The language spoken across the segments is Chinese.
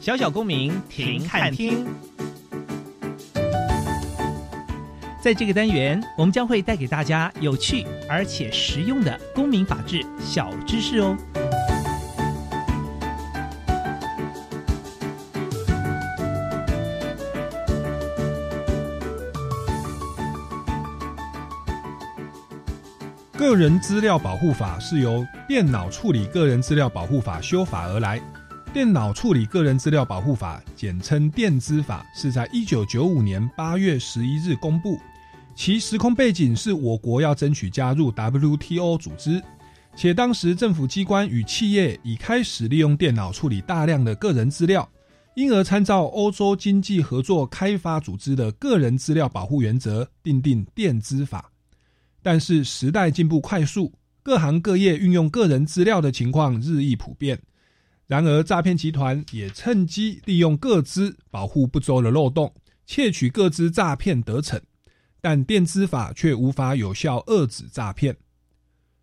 小小公民停看听，在这个单元，我们将会带给大家有趣而且实用的公民法治小知识哦。个人资料保护法是由《电脑处理个人资料保护法》修法而来。电脑处理个人资料保护法，简称电资法，是在一九九五年八月十一日公布。其时空背景是我国要争取加入 WTO 组织，且当时政府机关与企业已开始利用电脑处理大量的个人资料，因而参照欧洲经济合作开发组织的个人资料保护原则，订定电资法。但是时代进步快速，各行各业运用个人资料的情况日益普遍。然而，诈骗集团也趁机利用各资保护不周的漏洞，窃取各资诈骗得逞。但电资法却无法有效遏止诈骗。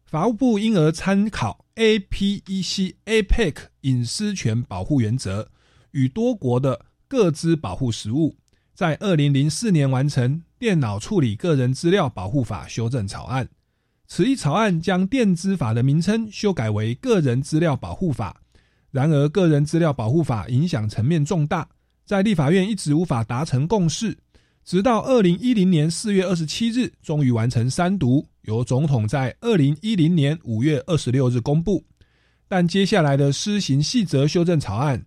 法务部因而参考 APEC APEC 隐私权保护原则与多国的各资保护实务，在二零零四年完成《电脑处理个人资料保护法》修正草案。此一草案将电资法的名称修改为《个人资料保护法》。然而，个人资料保护法影响层面重大，在立法院一直无法达成共识，直到二零一零年四月二十七日，终于完成三读，由总统在二零一零年五月二十六日公布。但接下来的施行细则修正草案，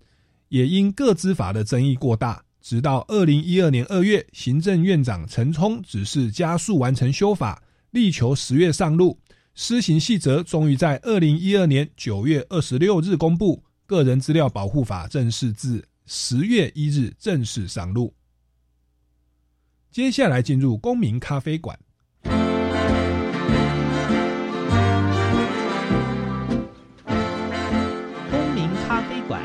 也因各资法的争议过大，直到二零一二年二月，行政院长陈冲指示加速完成修法，力求十月上路。施行细则终于在二零一二年九月二十六日公布。个人资料保护法正式自十月一日正式上路。接下来进入公民咖啡馆。公民咖啡馆，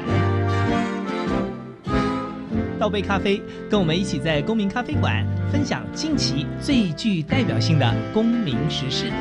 倒杯咖啡，跟我们一起在公民咖啡馆分享近期最具代表性的公民时事。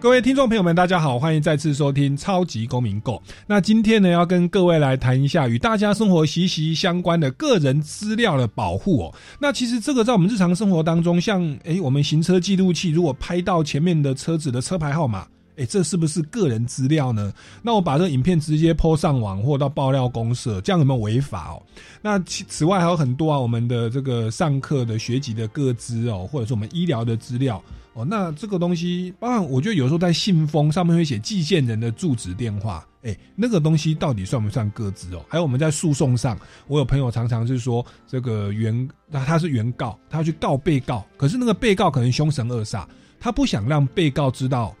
各位听众朋友们，大家好，欢迎再次收听《超级公民购》。那今天呢，要跟各位来谈一下与大家生活息息相关的个人资料的保护哦。那其实这个在我们日常生活当中，像诶，我们行车记录器如果拍到前面的车子的车牌号码，诶，这是不是个人资料呢？那我把这个影片直接抛上网或到爆料公社，这样有没有违法哦？那其此外还有很多啊，我们的这个上课的学籍的个资哦，或者是我们医疗的资料。哦，那这个东西，包含我觉得有时候在信封上面会写寄件人的住址、电话，哎，那个东西到底算不算个资哦？还有我们在诉讼上，我有朋友常常是说，这个原那他是原告，他要去告被告，可是那个被告可能凶神恶煞，他不想让被告知道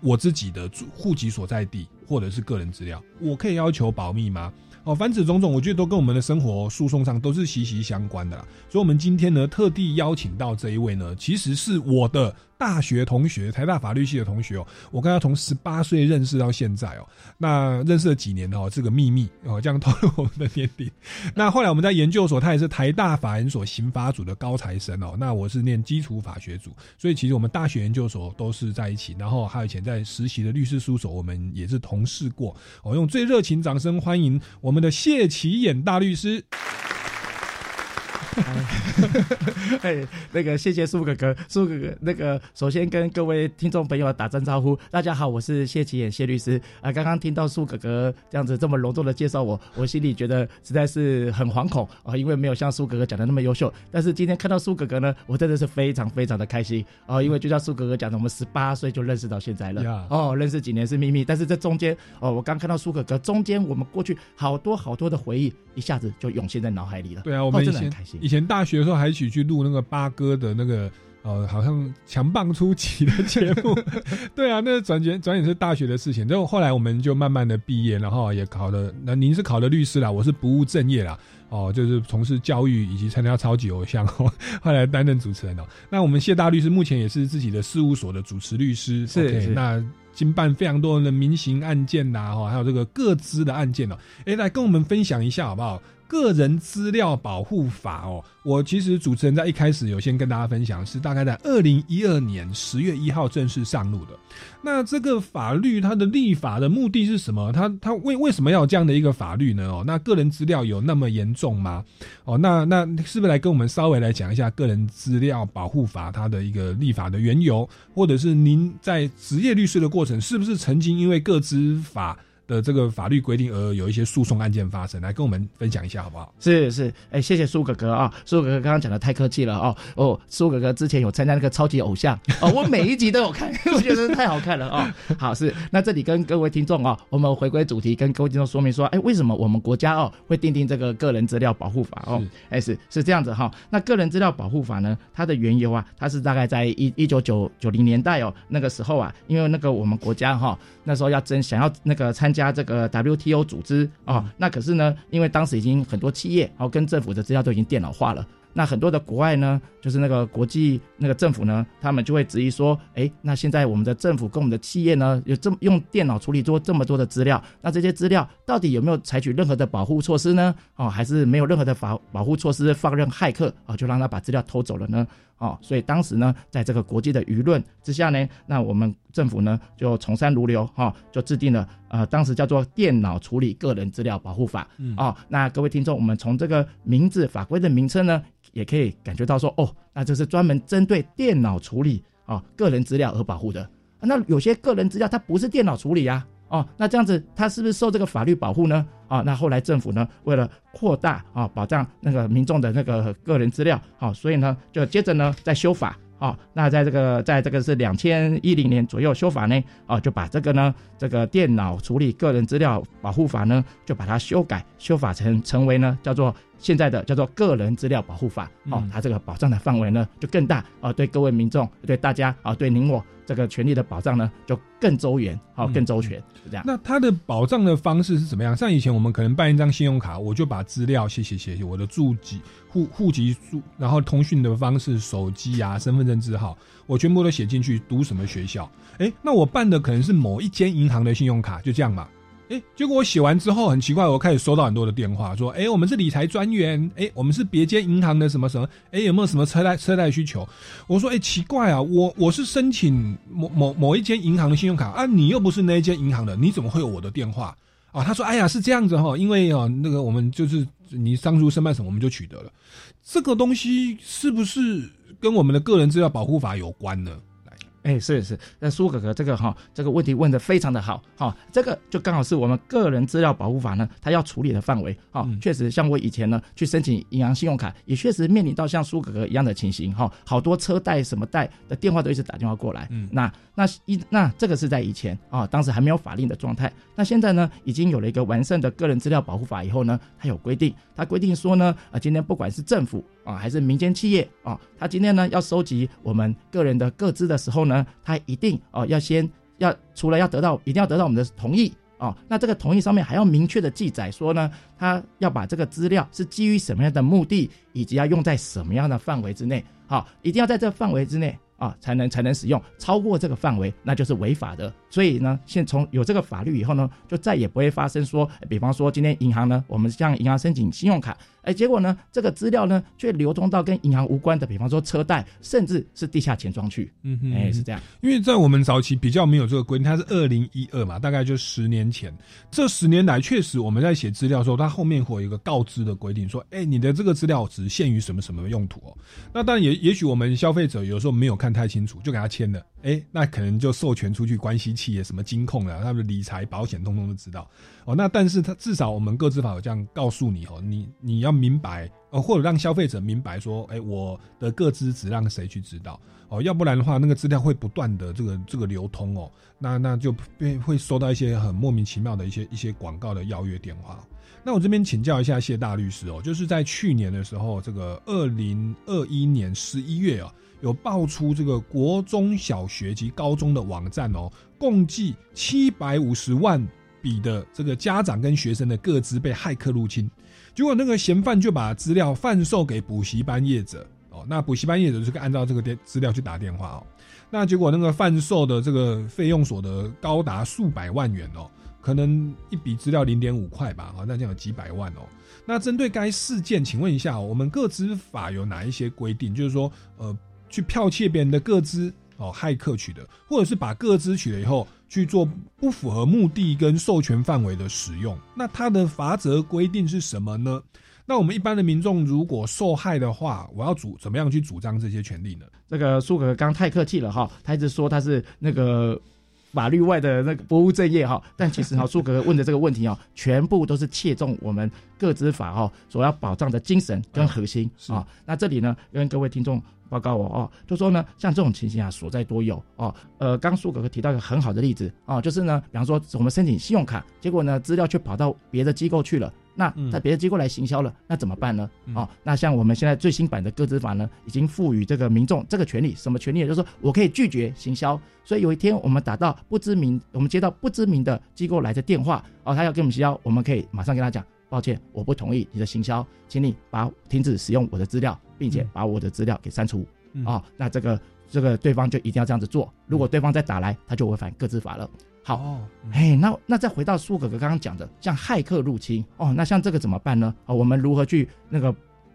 我自己的住户籍所在地或者是个人资料，我可以要求保密吗？哦，凡此种种，我觉得都跟我们的生活诉讼上都是息息相关的啦。所以，我们今天呢，特地邀请到这一位呢，其实是我的大学同学，台大法律系的同学哦，我跟他从十八岁认识到现在哦，那认识了几年哦，这个秘密哦，这样透露我们的年龄。那后来我们在研究所，他也是台大法研所刑法组的高材生哦，那我是念基础法学组，所以其实我们大学研究所都是在一起，然后还有以前在实习的律师事务所，我们也是同事过。我用最热情掌声欢迎我们的谢启演大律师。哎，那个谢谢苏哥哥，苏哥哥，那个首先跟各位听众朋友打声招呼，大家好，我是谢启演谢律师啊。刚刚听到苏哥哥这样子这么隆重的介绍我，我心里觉得实在是很惶恐啊，因为没有像苏哥哥讲的那么优秀。但是今天看到苏哥哥呢，我真的是非常非常的开心啊，因为就像苏哥哥讲的，我们十八岁就认识到现在了哦，认识几年是秘密，但是这中间哦，我刚看到苏哥哥中间我们过去好多好多的回忆，一下子就涌现在脑海里了。对啊，我们真的很开心。以前大学的时候还一起去录那个八哥的那个呃，好像强棒出奇的节目。对啊，那转眼转眼是大学的事情。然后后来我们就慢慢的毕业，然后也考了。那您是考了律师啦，我是不务正业啦。哦，就是从事教育以及参加超级偶像，后来担任主持人哦。那我们谢大律师目前也是自己的事务所的主持律师，是那经办非常多的民刑案件呐，哈，还有这个各资的案件哦。哎，来跟我们分享一下好不好？个人资料保护法哦，我其实主持人在一开始有先跟大家分享，是大概在二零一二年十月一号正式上路的。那这个法律它的立法的目的是什么？它它为为什么要这样的一个法律呢？哦，那个人资料有那么严重吗？哦，那那是不是来跟我们稍微来讲一下个人资料保护法它的一个立法的缘由，或者是您在职业律师的过程，是不是曾经因为个资法？的这个法律规定而有一些诉讼案件发生，来跟我们分享一下好不好？是是，哎，谢谢苏哥哥啊，苏哥哥刚刚讲的太客气了哦哦，苏哥哥之前有参加那个超级偶像哦，我每一集都有看，我觉得太好看了哦。好是，那这里跟各位听众哦，我们回归主题，跟各位听众说明说，哎，为什么我们国家哦会订定这个个人资料保护法哦？哎是是这样子哈，那个人资料保护法呢，它的缘由啊，它是大概在一一九九九零年代哦，那个时候啊，因为那个我们国家哈那时候要争想要那个参加。加这个 WTO 组织啊，那可是呢，因为当时已经很多企业，然后跟政府的资料都已经电脑化了。那很多的国外呢，就是那个国际那个政府呢，他们就会质疑说，哎，那现在我们的政府跟我们的企业呢，有这么用电脑处理多这么多的资料，那这些资料到底有没有采取任何的保护措施呢？哦，还是没有任何的法保护措施，放任骇客啊，就让他把资料偷走了呢？哦，所以当时呢，在这个国际的舆论之下呢，那我们政府呢就从善如流哈，就制定了呃，当时叫做《电脑处理个人资料保护法》哦，那各位听众，我们从这个名字法规的名称呢。也可以感觉到说，哦，那这是专门针对电脑处理啊个人资料而保护的。那有些个人资料它不是电脑处理呀，哦，那这样子他是不是受这个法律保护呢？啊，那后来政府呢为了扩大啊保障那个民众的那个个人资料，好，所以呢就接着呢在修法。哦，那在这个，在这个是两千一零年左右修法呢，啊，就把这个呢，这个电脑处理个人资料保护法呢，就把它修改修法成成为呢，叫做现在的叫做个人资料保护法。哦，它这个保障的范围呢就更大啊，对各位民众，对大家啊，对您我。这个权利的保障呢，就更周延，好，更周全，是这样。那它的保障的方式是怎么样？像以前我们可能办一张信用卡，我就把资料写写写写，我的住籍、户户籍住，然后通讯的方式、手机啊、身份证字号，我全部都写进去。读什么学校？哎，那我办的可能是某一间银行的信用卡，就这样嘛。哎，结果我写完之后很奇怪，我开始收到很多的电话，说，哎，我们是理财专员，哎，我们是别间银行的什么什么，哎，有没有什么车贷车贷需求？我说，哎，奇怪啊，我我是申请某某某一间银行的信用卡啊，你又不是那一间银行的，你怎么会有我的电话？啊，他说，哎呀，是这样子哈，因为哦，那个我们就是你上述申办什么，我们就取得了这个东西，是不是跟我们的个人资料保护法有关呢？哎，是是，那苏哥哥这个哈，这个问题问的非常的好，哈，这个就刚好是我们个人资料保护法呢，它要处理的范围，哈，确实像我以前呢去申请银行信用卡，也确实面临到像苏哥哥一样的情形，哈，好多车贷什么贷的电话都一直打电话过来，嗯，那那一那这个是在以前啊，当时还没有法令的状态，那现在呢，已经有了一个完善的个人资料保护法以后呢，它有规定，它规定说呢，啊，今天不管是政府啊还是民间企业啊，他今天呢要收集我们个人的个资的时候呢。他一定哦要先要除了要得到一定要得到我们的同意哦，那这个同意上面还要明确的记载说呢，他要把这个资料是基于什么样的目的，以及要用在什么样的范围之内，好，一定要在这范围之内啊才能才能使用，超过这个范围那就是违法的。所以呢，现从有这个法律以后呢，就再也不会发生说，比方说今天银行呢，我们向银行申请信用卡，哎，结果呢，这个资料呢却流通到跟银行无关的，比方说车贷，甚至是地下钱庄去，嗯哼哎，是这样。因为在我们早期比较没有这个规定，它是二零一二嘛，大概就十年前。这十年来，确实我们在写资料的时候，它后面会有一个告知的规定，说，哎，你的这个资料只限于什么什么用途哦。那当然也也许我们消费者有时候没有看太清楚，就给他签了，哎，那可能就授权出去关系企业什么金控啊，他们的理财保险通通都知道哦。那但是他至少我们各自法有这样告诉你哦，你你要明白呃，或者让消费者明白说，哎，我的各资只让谁去知道哦，要不然的话，那个资料会不断的这个这个流通哦，那那就会会收到一些很莫名其妙的一些一些广告的邀约电话。那我这边请教一下谢大律师哦，就是在去年的时候，这个二零二一年十一月啊，有爆出这个国中小学及高中的网站哦，共计七百五十万笔的这个家长跟学生的个资被骇客入侵，结果那个嫌犯就把资料贩售给补习班业者哦，那补习班业者就是按照这个电资料去打电话哦，那结果那个贩售的这个费用所得高达数百万元哦。可能一笔资料零点五块吧，好，那这样有几百万哦。那针对该事件，请问一下，我们个资法有哪一些规定？就是说，呃，去剽窃别人的个资哦，骇客取得，或者是把各资取了以后去做不符合目的跟授权范围的使用，那它的罚则规定是什么呢？那我们一般的民众如果受害的话，我要主怎么样去主张这些权利呢？这个苏格刚太客气了哈，他一直说他是那个。法律外的那个不务正业哈，但其实哈，苏格问的这个问题啊，全部都是切中我们个资法哈所要保障的精神跟核心啊。那这里呢，跟各位听众报告我哦，就说呢，像这种情形啊，所在多有哦。呃，刚苏哥哥提到一个很好的例子啊，就是呢，比方说我们申请信用卡，结果呢，资料却跑到别的机构去了。那在别的机构来行销了，那怎么办呢？哦，那像我们现在最新版的个资法呢，已经赋予这个民众这个权利，什么权利？也就是说，我可以拒绝行销。所以有一天我们打到不知名，我们接到不知名的机构来的电话，哦，他要跟我们行销，我们可以马上跟他讲，抱歉，我不同意你的行销，请你把停止使用我的资料，并且把我的资料给删除。哦，那这个这个对方就一定要这样子做。如果对方再打来，他就违反各自法了。好，哎，那那再回到苏哥哥刚刚讲的，像骇客入侵哦，那像这个怎么办呢？哦，我们如何去那个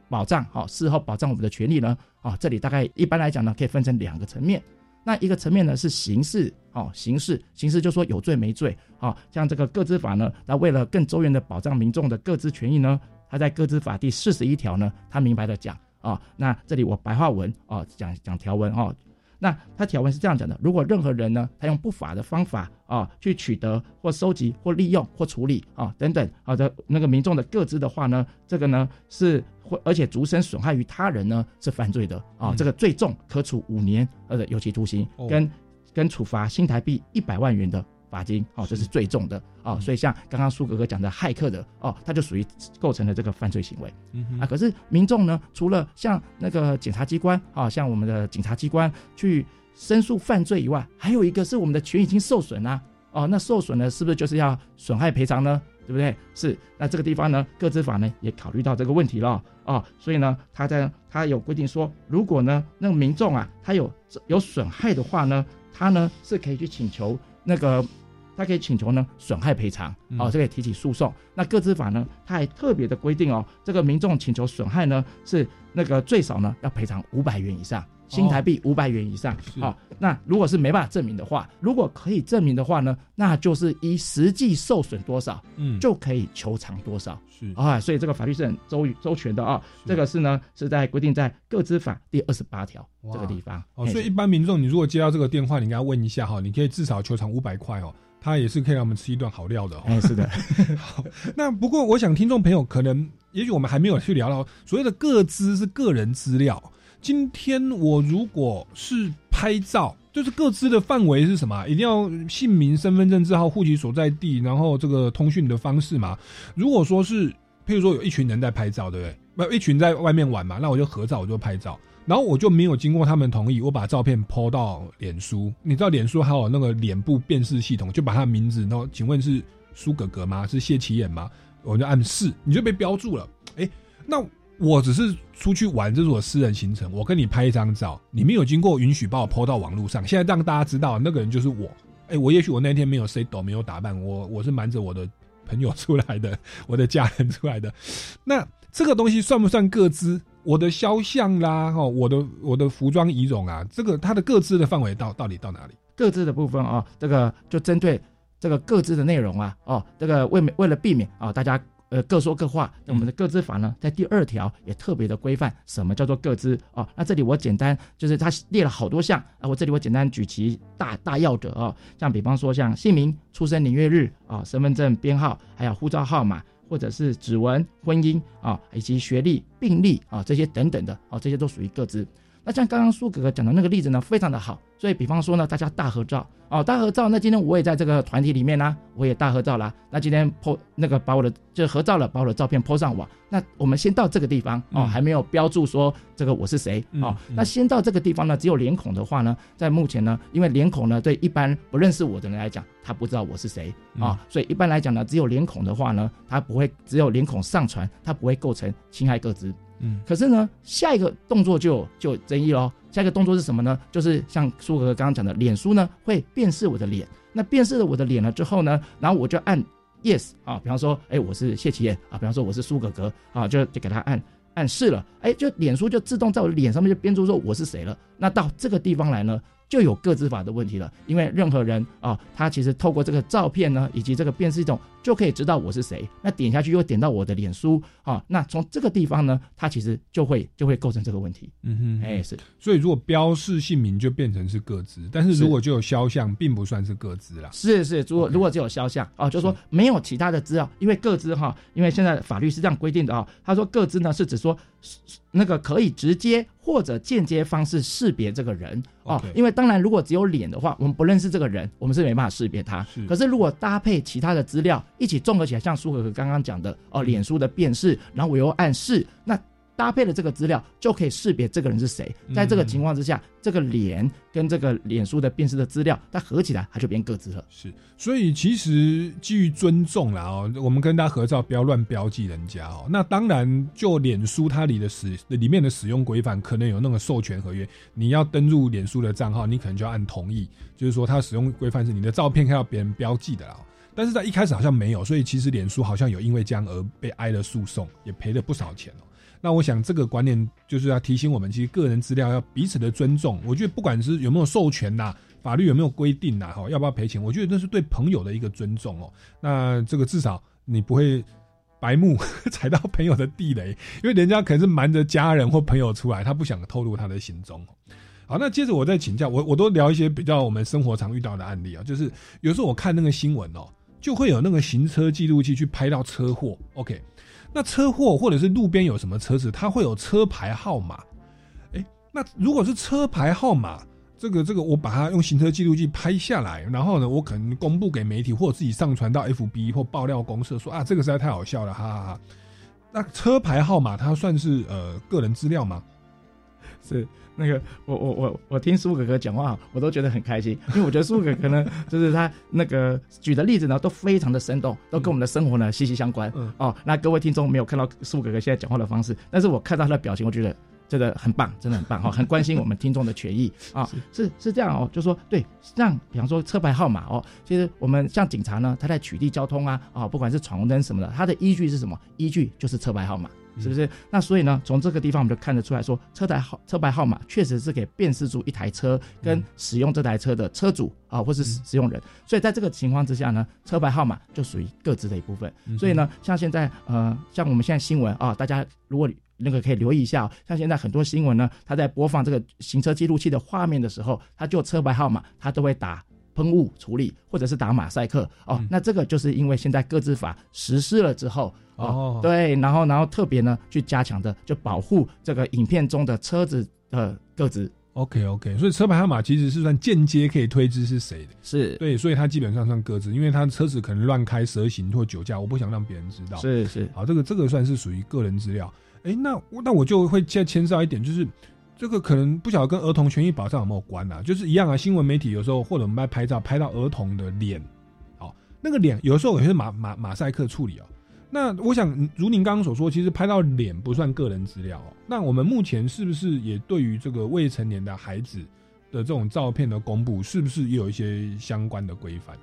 保障？好，事后保障我们的权利呢？啊，这里大概一般来讲呢，可以分成两个层面。那一个层面呢是刑事，哦，刑事，刑事就说有罪没罪。啊，像这个各自法呢，那为了更周延的保障民众的各自权益呢，他在各自法第四十一条呢，他明白的讲啊，那这里我白话文哦，讲讲条文哦。那他条文是这样讲的：如果任何人呢，他用不法的方法啊，去取得或收集或利用或处理啊等等啊的那个民众的个资的话呢，这个呢是会而且逐身损害于他人呢是犯罪的啊，这个最重可处五年呃有期徒刑，跟跟处罚新台币一百万元的。罚金哦，这是最重的哦，所以像刚刚苏格格讲的骇客的哦，他就属于构成了这个犯罪行为啊。可是民众呢，除了像那个检察机关啊，像我们的警察机关去申诉犯罪以外，还有一个是我们的权已经受损啊。哦，那受损呢，是不是就是要损害赔偿呢？对不对？是。那这个地方呢，个资法呢也考虑到这个问题了哦，所以呢，他在他有规定说，如果呢那个民众啊，他有有损害的话呢，他呢是可以去请求那个。他可以请求呢损害赔偿哦，这个提起诉讼。那个资法呢，他还特别的规定哦，这个民众请求损害呢是那个最少呢要赔偿五百元以上，新台币五百元以上。好，那如果是没办法证明的话，如果可以证明的话呢，那就是依实际受损多少，嗯，就可以求偿多少。是啊，所以这个法律是很周周全的啊。这个是呢是在规定在个资法第二十八条这个地方。哦，所以一般民众你如果接到这个电话，你应该问一下哈，你可以至少求偿五百块哦。他也是可以让我们吃一顿好料的，哎，是的。好，那不过我想听众朋友可能，也许我们还没有去聊到所谓的个资是个人资料。今天我如果是拍照，就是各资的范围是什么？一定要姓名、身份证字号、户籍所在地，然后这个通讯的方式嘛？如果说是，譬如说有一群人在拍照，对不对？不，一群在外面玩嘛，那我就合照，我就拍照。然后我就没有经过他们同意，我把照片抛到脸书。你知道脸书还有那个脸部辨识系统，就把他名字，然后请问是苏格格吗？是谢启眼吗？我就按是，你就被标注了。哎，那我只是出去玩，这是我私人行程，我跟你拍一张照，你没有经过允许把我 PO 到网络上，现在让大家知道那个人就是我。哎，我也许我那天没有 say 抖，没有打扮，我我是瞒着我的朋友出来的，我的家人出来的。那这个东西算不算各资？我的肖像啦，哈，我的我的服装仪容啊，这个它的各自的范围到到底到哪里？各自的部分啊，这个就针对这个各自的内容啊，哦，这个为为了避免啊，大家呃各说各话，那我们的各自法呢，在第二条也特别的规范什么叫做各自哦。那这里我简单就是它列了好多项啊，我这里我简单举其大大要者啊，像比方说像姓名、出生年月日啊、身份证编号，还有护照号码，或者是指纹、婚姻啊，以及学历、病历啊这些等等的啊，这些都属于各自。那像刚刚苏哥哥讲的那个例子呢，非常的好。所以，比方说呢，大家大合照哦，大合照。那今天我也在这个团体里面呢，我也大合照啦。那今天 po 那个把我的就合照了，把我的照片 po 上网。那我们先到这个地方哦，还没有标注说这个我是谁哦。那先到这个地方呢，只有脸孔的话呢，在目前呢，因为脸孔呢，对一般不认识我的人来讲，他不知道我是谁啊，所以一般来讲呢，只有脸孔的话呢，他不会只有脸孔上传，他不会构成侵害个资。嗯，可是呢，下一个动作就就有争议喽。下一个动作是什么呢？就是像苏哥哥刚刚讲的，脸书呢会辨识我的脸。那辨识了我的脸了之后呢，然后我就按 yes 啊，比方说，哎，我是谢启燕啊，比方说我是苏哥哥啊，就就给他按按示了，哎，就脸书就自动在我脸上面就编出说我是谁了。那到这个地方来呢？就有个资法的问题了，因为任何人啊，他其实透过这个照片呢，以及这个辨识系统，就可以知道我是谁。那点下去又点到我的脸书啊，那从这个地方呢，它其实就会就会构成这个问题。嗯哼，哎是。所以如果标示姓名就变成是个资，但是如果就有肖像，并不算是个资啦。是是，如果如果只有肖像啊，就说没有其他的资料，因为个资哈，因为现在法律是这样规定的啊，他说个资呢是指说那个可以直接。或者间接方式识别这个人哦，因为当然，如果只有脸的话，我们不认识这个人，我们是没办法识别他。可是如果搭配其他的资料一起综合起来，像苏可可刚刚讲的哦，脸书的辨识，然后我又暗示那。搭配了这个资料就可以识别这个人是谁。在这个情况之下，这个脸跟这个脸书的辨识的资料，它合起来，它就变各自了。是，所以其实基于尊重啦哦，我们跟大家合照不要乱标记人家哦。那当然，就脸书它里的使里面的使用规范，可能有那个授权合约，你要登入脸书的账号，你可能就要按同意，就是说它使用规范是你的照片看到别人标记的啦。但是在一开始好像没有，所以其实脸书好像有因为这样而被挨了诉讼，也赔了不少钱哦。那我想，这个观念就是要提醒我们，其实个人资料要彼此的尊重。我觉得不管是有没有授权呐，法律有没有规定呐，哈，要不要赔钱？我觉得那是对朋友的一个尊重哦。那这个至少你不会白目踩到朋友的地雷，因为人家可能是瞒着家人或朋友出来，他不想透露他的行踪。好，那接着我再请教我，我都聊一些比较我们生活常遇到的案例啊，就是有时候我看那个新闻哦，就会有那个行车记录器去拍到车祸，OK。那车祸或者是路边有什么车子，它会有车牌号码。哎，那如果是车牌号码，这个这个，我把它用行车记录器拍下来，然后呢，我可能公布给媒体，或者自己上传到 FB 或爆料公社，说啊，这个实在太好笑了，哈哈哈。那车牌号码它算是呃个人资料吗？是。那个，我我我我听苏哥哥讲话，我都觉得很开心，因为我觉得苏哥哥呢，就是他那个举的例子呢，都非常的生动，都跟我们的生活呢息息相关。哦，那各位听众没有看到苏哥哥现在讲话的方式，但是我看到他的表情，我觉得真的很棒，真的很棒哈，很关心我们听众的权益啊。是是这样哦，就说对，像比方说车牌号码哦，其实我们像警察呢，他在取缔交通啊，啊，不管是闯红灯什么的，他的依据是什么？依据就是车牌号码。是不是？那所以呢，从这个地方我们就看得出来说，车牌号车牌号码确实是可以辨识出一台车跟使用这台车的车主啊，或是使用人。所以在这个情况之下呢，车牌号码就属于各自的一部分。所以呢，像现在呃，像我们现在新闻啊，大家如果那个可以留意一下，像现在很多新闻呢，它在播放这个行车记录器的画面的时候，它就车牌号码，它都会打喷雾处理，或者是打马赛克哦。那这个就是因为现在各自法实施了之后。哦，对，然后然后特别呢，去加强的就保护这个影片中的车子的个子。OK OK，所以车牌号码其实是算间接可以推知是谁的，是对，所以它基本上算个子，因为他车子可能乱开、蛇行或酒驾，我不想让别人知道。是是，好，这个这个算是属于个人资料。哎，那那我就会再牵涉一点，就是这个可能不晓得跟儿童权益保障有没有关啊？就是一样啊，新闻媒体有时候或者我们在拍照拍到儿童的脸，哦，那个脸有时候也是马马马赛克处理哦。那我想，如您刚刚所说，其实拍到脸不算个人资料哦。那我们目前是不是也对于这个未成年的孩子的这种照片的公布，是不是也有一些相关的规范？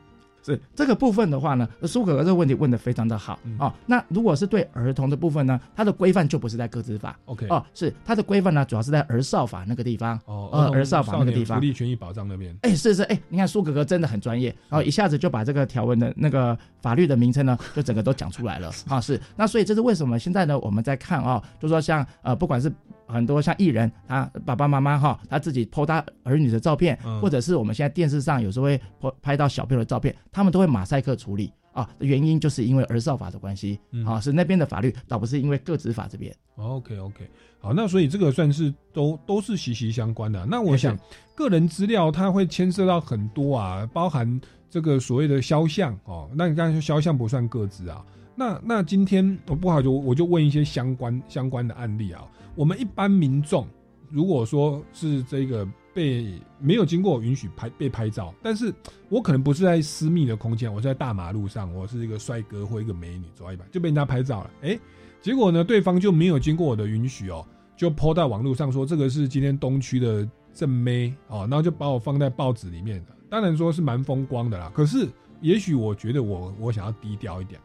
是这个部分的话呢，苏可哥这个问题问的非常的好啊。那如果是对儿童的部分呢，它的规范就不是在个资法，OK 哦，是它的规范呢，主要是在儿少法那个地方哦，儿少法那个地方，福利权益保障那边。哎，是是哎，你看苏哥哥真的很专业，然后一下子就把这个条文的那个法律的名称呢，就整个都讲出来了啊。是那所以这是为什么现在呢？我们在看啊，就说像呃，不管是很多像艺人，他爸爸妈妈哈，他自己 po 他儿女的照片，或者是我们现在电视上有时候会拍拍到小朋友的照片，他们都会马赛克处理啊。原因就是因为儿少法的关系啊，是那边的法律，倒不是因为个资法这边。OK OK，好，那所以这个算是都都是息息相关的。那我想个人资料它会牵涉到很多啊，包含这个所谓的肖像哦。那你刚才说肖像不算个资啊？那那今天我不好就我就问一些相关相关的案例啊。我们一般民众如果说是这个被没有经过允许拍被拍照，但是我可能不是在私密的空间，我是在大马路上，我是一个帅哥或一个美女走一把就被人家拍照了，哎，结果呢对方就没有经过我的允许哦，就抛到网络上说这个是今天东区的正妹哦，然后就把我放在报纸里面当然说是蛮风光的啦，可是也许我觉得我我想要低调一点。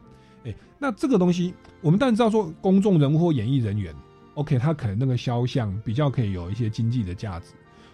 那这个东西，我们当然知道说，公众人物或演艺人员，OK，他可能那个肖像比较可以有一些经济的价值。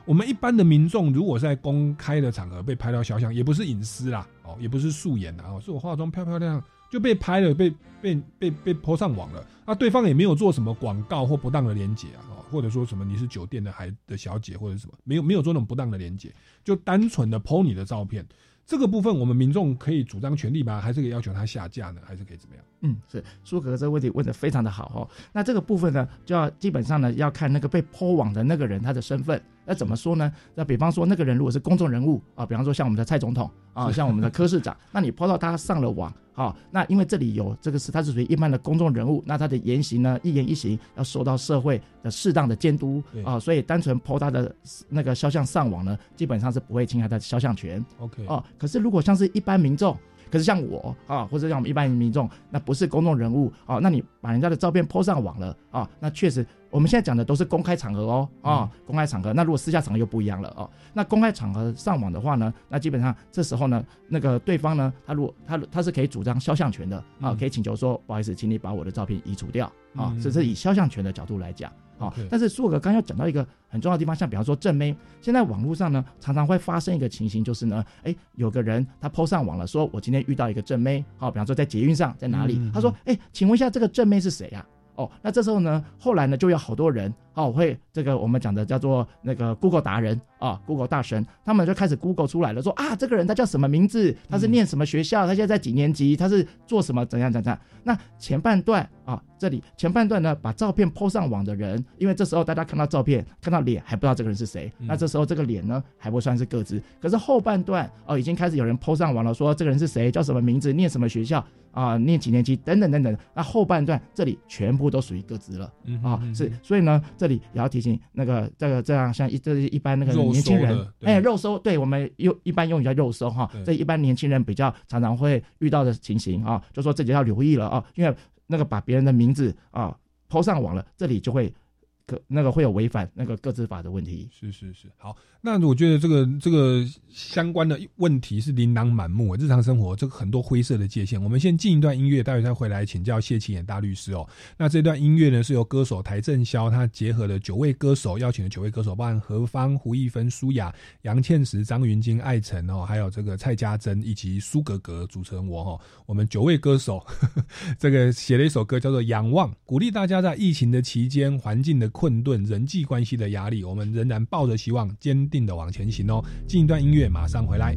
我们一般的民众，如果在公开的场合被拍到肖像，也不是隐私啦，哦，也不是素颜啊，哦，是我化妆漂漂亮亮就被拍了，被被被被泼上网了。那对方也没有做什么广告或不当的连结啊，哦，或者说什么你是酒店的孩的小姐或者什么，没有没有做那种不当的连结，就单纯的 PO 你的照片。这个部分，我们民众可以主张权利吗？还是可以要求他下架呢？还是可以怎么样？嗯，是苏格这个问题问的非常的好哦。那这个部分呢，就要基本上呢，要看那个被抛网的那个人他的身份。那怎么说呢？那比方说，那个人如果是公众人物啊，比方说像我们的蔡总统啊，像我们的柯市长，那你抛到他上了网，好，那因为这里有这个是他是属于一般的公众人物，那他的言行呢，一言一行要受到社会的适当的监督啊，所以单纯抛他的那个肖像上网呢，基本上是不会侵害他的肖像权。OK，哦，可是如果像是一般民众。可是像我啊，或者像我们一般民众，那不是公众人物啊，那你把人家的照片抛上网了啊，那确实我们现在讲的都是公开场合哦啊，公开场合。那如果私下场合又不一样了哦。那公开场合上网的话呢，那基本上这时候呢，那个对方呢，他如果他他是可以主张肖像权的啊，可以请求说，不好意思，请你把我的照片移除掉啊，这是以肖像权的角度来讲。好，但是苏哥刚要讲到一个很重要的地方，像比方说正妹，现在网络上呢常常会发生一个情形，就是呢，哎，有个人他 PO 上网了，说我今天遇到一个正妹，好，比方说在捷运上，在哪里？他说，哎，请问一下这个正妹是谁呀？哦，那这时候呢，后来呢就有好多人哦，会这个我们讲的叫做那个 Google 达人啊，Google 大神，他们就开始 Google 出来了，说啊，这个人他叫什么名字？他是念什么学校？他现在在几年级？他是做什么？怎样怎样？那前半段啊，这里前半段呢，把照片 po 上网的人，因为这时候大家看到照片，看到脸还不知道这个人是谁，那这时候这个脸呢还不算是个子。可是后半段哦，已经开始有人 po 上网了，说这个人是谁？叫什么名字？念什么学校？啊，念几年级等等等等，那后半段这里全部都属于各自了啊，是，所以呢，这里也要提醒那个这个这样像一这一般那个年轻人，哎，肉收，对我们用一般用语叫肉收哈，这一般年轻人比较常常会遇到的情形啊，就说自己要留意了啊，因为那个把别人的名字啊抛上网了，这里就会。个那个会有违反那个各自法的问题。是是是，好，那我觉得这个这个相关的问题是琳琅满目，日常生活这个很多灰色的界限。我们先进一段音乐，待会再回来请教谢启言大律师哦。那这段音乐呢，是由歌手台正宵他结合了九位歌手，邀请了九位歌手，包含何方、胡一芬、舒雅、杨倩石、张云京、艾辰哦，还有这个蔡家珍以及苏格格组成我哦。我们九位歌手 这个写了一首歌叫做《仰望》，鼓励大家在疫情的期间环境的。困顿人际关系的压力，我们仍然抱着希望，坚定的往前行哦。进一段音乐，马上回来。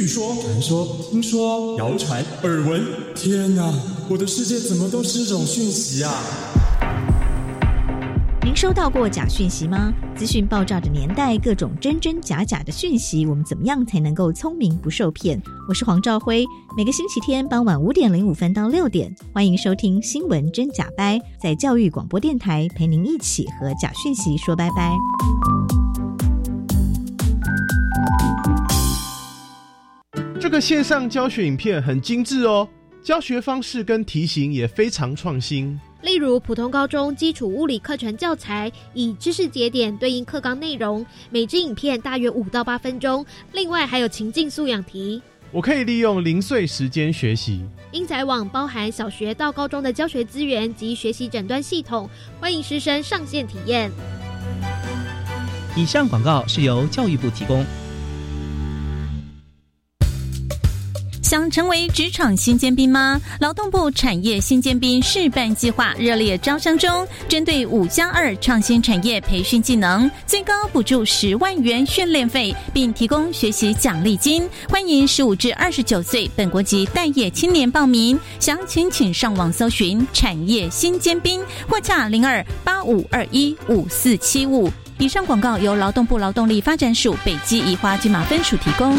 据说、传说、听说、谣传、耳闻，天哪！我的世界怎么都是这种讯息啊！您收到过假讯息吗？资讯爆炸的年代，各种真真假假的讯息，我们怎么样才能够聪明不受骗？我是黄兆辉，每个星期天傍晚五点零五分到六点，欢迎收听《新闻真假掰》，在教育广播电台陪您一起和假讯息说拜拜。这个线上教学影片很精致哦，教学方式跟题型也非常创新。例如，普通高中基础物理课程教材以知识节点对应课纲内容，每支影片大约五到八分钟。另外还有情境素养题。我可以利用零碎时间学习。英才网包含小学到高中的教学资源及学习诊断系统，欢迎师生上线体验。以上广告是由教育部提供。想成为职场新尖兵吗？劳动部产业新尖兵示范计划热烈招商中，针对五加二创新产业培训技能，最高补助十万元训练费，并提供学习奖励金。欢迎十五至二十九岁本国籍待业青年报名，详情请上网搜寻“产业新尖兵”或洽零二八五二一五四七五。以上广告由劳动部劳动力发展署北基宜花金马分署提供。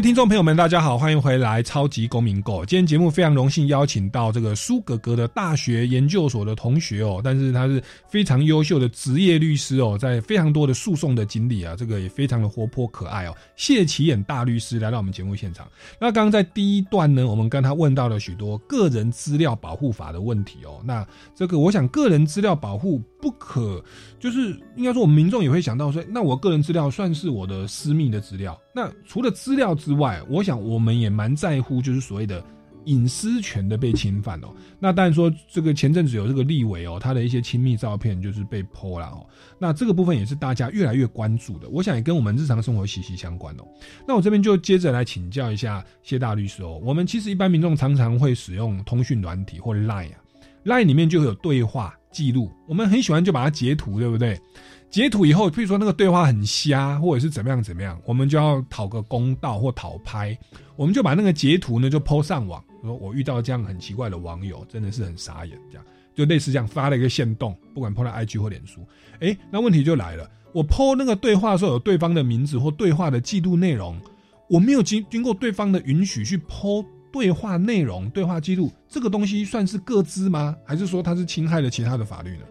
听众朋友们，大家好，欢迎回来《超级公民购》。今天节目非常荣幸邀请到这个苏格格的大学研究所的同学哦，但是他是非常优秀的职业律师哦，在非常多的诉讼的经历啊，这个也非常的活泼可爱哦。谢启眼大律师来到我们节目现场。那刚刚在第一段呢，我们跟他问到了许多个人资料保护法的问题哦。那这个我想个人资料保护不可，就是应该说我们民众也会想到说，那我个人资料算是我的私密的资料。那除了资料之之外，我想我们也蛮在乎，就是所谓的隐私权的被侵犯哦。那当然说，这个前阵子有这个立委哦，他的一些亲密照片就是被泼了哦。那这个部分也是大家越来越关注的，我想也跟我们日常生活息息相关哦。那我这边就接着来请教一下谢大律师哦。我们其实一般民众常常会使用通讯软体或 Line 啊，Line 里面就会有对话记录，我们很喜欢就把它截图，对不对？截图以后，譬如说那个对话很瞎，或者是怎么样怎么样，我们就要讨个公道或讨拍，我们就把那个截图呢就 PO 上网，说我遇到这样很奇怪的网友，真的是很傻眼，这样就类似这样发了一个线动，不管 PO 到 IG 或脸书，诶，那问题就来了，我 PO 那个对话的时候有对方的名字或对话的记录内容，我没有经经过对方的允许去 PO 对话内容、对话记录，这个东西算是个资吗？还是说它是侵害了其他的法律呢？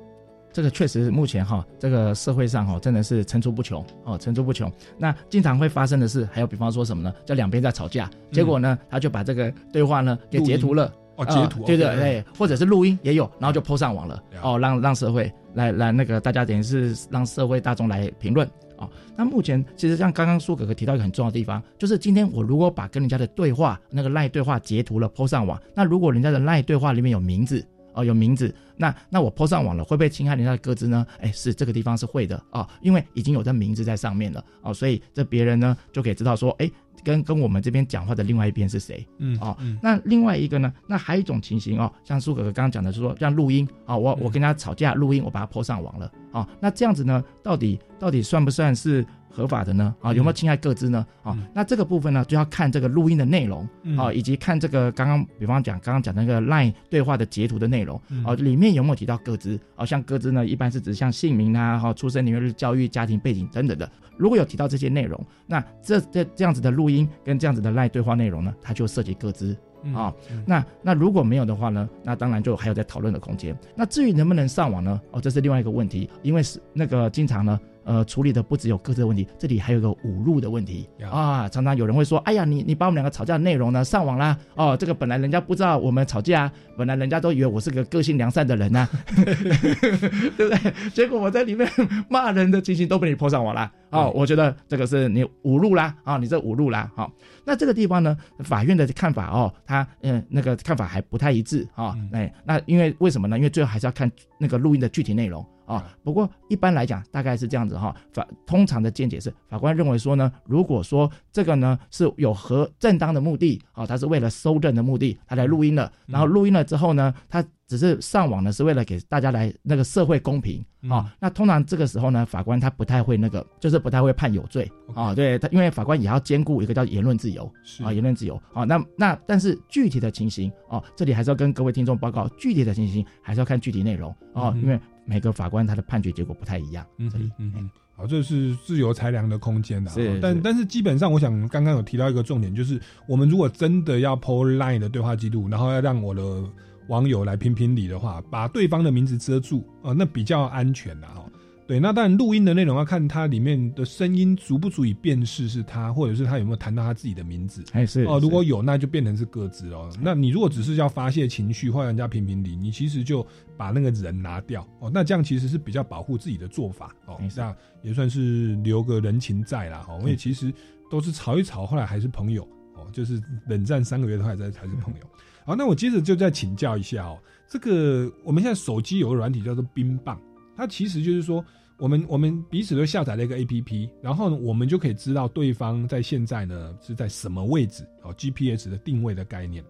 这个确实目前哈，这个社会上哈真的是层出不穷哦，层出不穷。那经常会发生的是，还有比方说什么呢？叫两边在吵架，结果呢，他就把这个对话呢给截图了。哦，截图，对对对，或者是录音也有，然后就 PO 上网了。哦，让让社会来来那个大家等于是让社会大众来评论。哦，那目前其实像刚刚苏哥哥提到一个很重要的地方，就是今天我如果把跟人家的对话那个赖对话截图了 PO 上网，那如果人家的赖对话里面有名字。哦，有名字，那那我泼上网了，会不会侵害人家的个资呢？哎，是这个地方是会的哦，因为已经有这名字在上面了哦，所以这别人呢就可以知道说，哎，跟跟我们这边讲话的另外一边是谁？嗯，哦，那另外一个呢，那还有一种情形哦，像苏哥哥刚刚讲的是说，像录音啊，我我跟他吵架录音，我把它 po 上网了啊，那这样子呢，到底到底算不算是？合法的呢？啊，有没有侵害各自呢？啊，那这个部分呢，就要看这个录音的内容啊，以及看这个刚刚，比方讲刚刚讲那个 LINE 对话的截图的内容啊，里面有没有提到各自？啊，像各自呢，一般是指像姓名啊、哈出生年月日、教育、家庭背景等等的。如果有提到这些内容，那这这这样子的录音跟这样子的 LINE 对话内容呢，它就涉及各自嗯啊、嗯那那如果没有的话呢，那当然就还有在讨论的空间。那至于能不能上网呢？哦，这是另外一个问题，因为是那个经常呢。呃，处理的不只有各自的问题，这里还有一个侮辱的问题呀啊。常常有人会说：“哎呀，你你把我们两个吵架的内容呢上网啦，哦，这个本来人家不知道我们吵架啊，本来人家都以为我是个个性良善的人呐、对不对？结果我在里面骂人的情形都被你泼上网啦。哦，我觉得这个是你侮辱啦，啊、你这侮辱啦，好、那这个地方呢，法院的看法哦，他嗯那个看法还不太一致啊。嗯哎、那因为为什么呢？因为最后还是要看那个录音的具体内容啊。不过一般来讲，大概是这样子哈、法通常的见解是，法官认为说呢，如果说这个呢是有合正当的目的啊，他是为了搜证的目的，他来录音了，然后录音了之后呢，他只是上网呢是为了给大家来那个社会公平啊、嗯那通常这个时候呢，法官他不太会那个，就是不太会判有罪啊。对他，因为法官也要兼顾一个叫言论自由是啊，言论自由啊。那那但是具体的情形啊、这里还是要跟各位听众报告，具体的情形还是要看具体内容啊、嗯因为每个法官他的判决结果不太一样。嗯嗯嗯，好，这是自由裁量的空间的、啊。是是但但是基本上，我想刚刚有提到一个重点，就是我们如果真的要 PO Line 的对话记录，然后要让我的网友来评评理的话，把对方的名字遮住，呃、那比较安全的哈。对，那当然录音的内容要看它里面的声音足不足以辨识是他，或者是他有没有谈到他自己的名字。哎是哦，是如果有，那就变成是各自哦。那你如果只是要发泄情绪或让人家评评理，你其实就把那个人拿掉哦。那这样其实是比较保护自己的做法哦没，错这样也算是留个人情在啦。哦，因为嗯其实都是吵一吵，后来还是朋友哦，就是冷战三个月的话，还还是朋友。好，那我接着就再请教一下哦，这个我们现在手机有个软体叫做冰棒，它其实就是说。我们我们彼此都下载了一个 A P P，然后呢，我们就可以知道对方在现在呢是在什么位置哦，G P S 的定位的概念。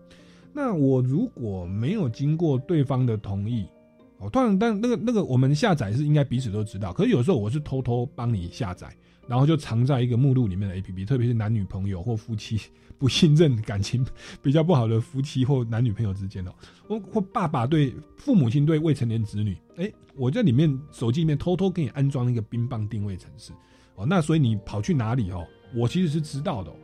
那我如果没有经过对方的同意，哦，当然，但那个那个我们下载是应该彼此都知道，可是有时候我是偷偷帮你下载，然后就藏在一个目录里面的 A P P，特别是男女朋友或夫妻 不信任、感情比较不好的夫妻或男女朋友之间哦，或或爸爸对父母亲对未成年子女，哎，我在里面手机里面偷偷给你安装一个冰棒定位程式，哦，那所以你跑去哪里哦，我其实是知道的、哦。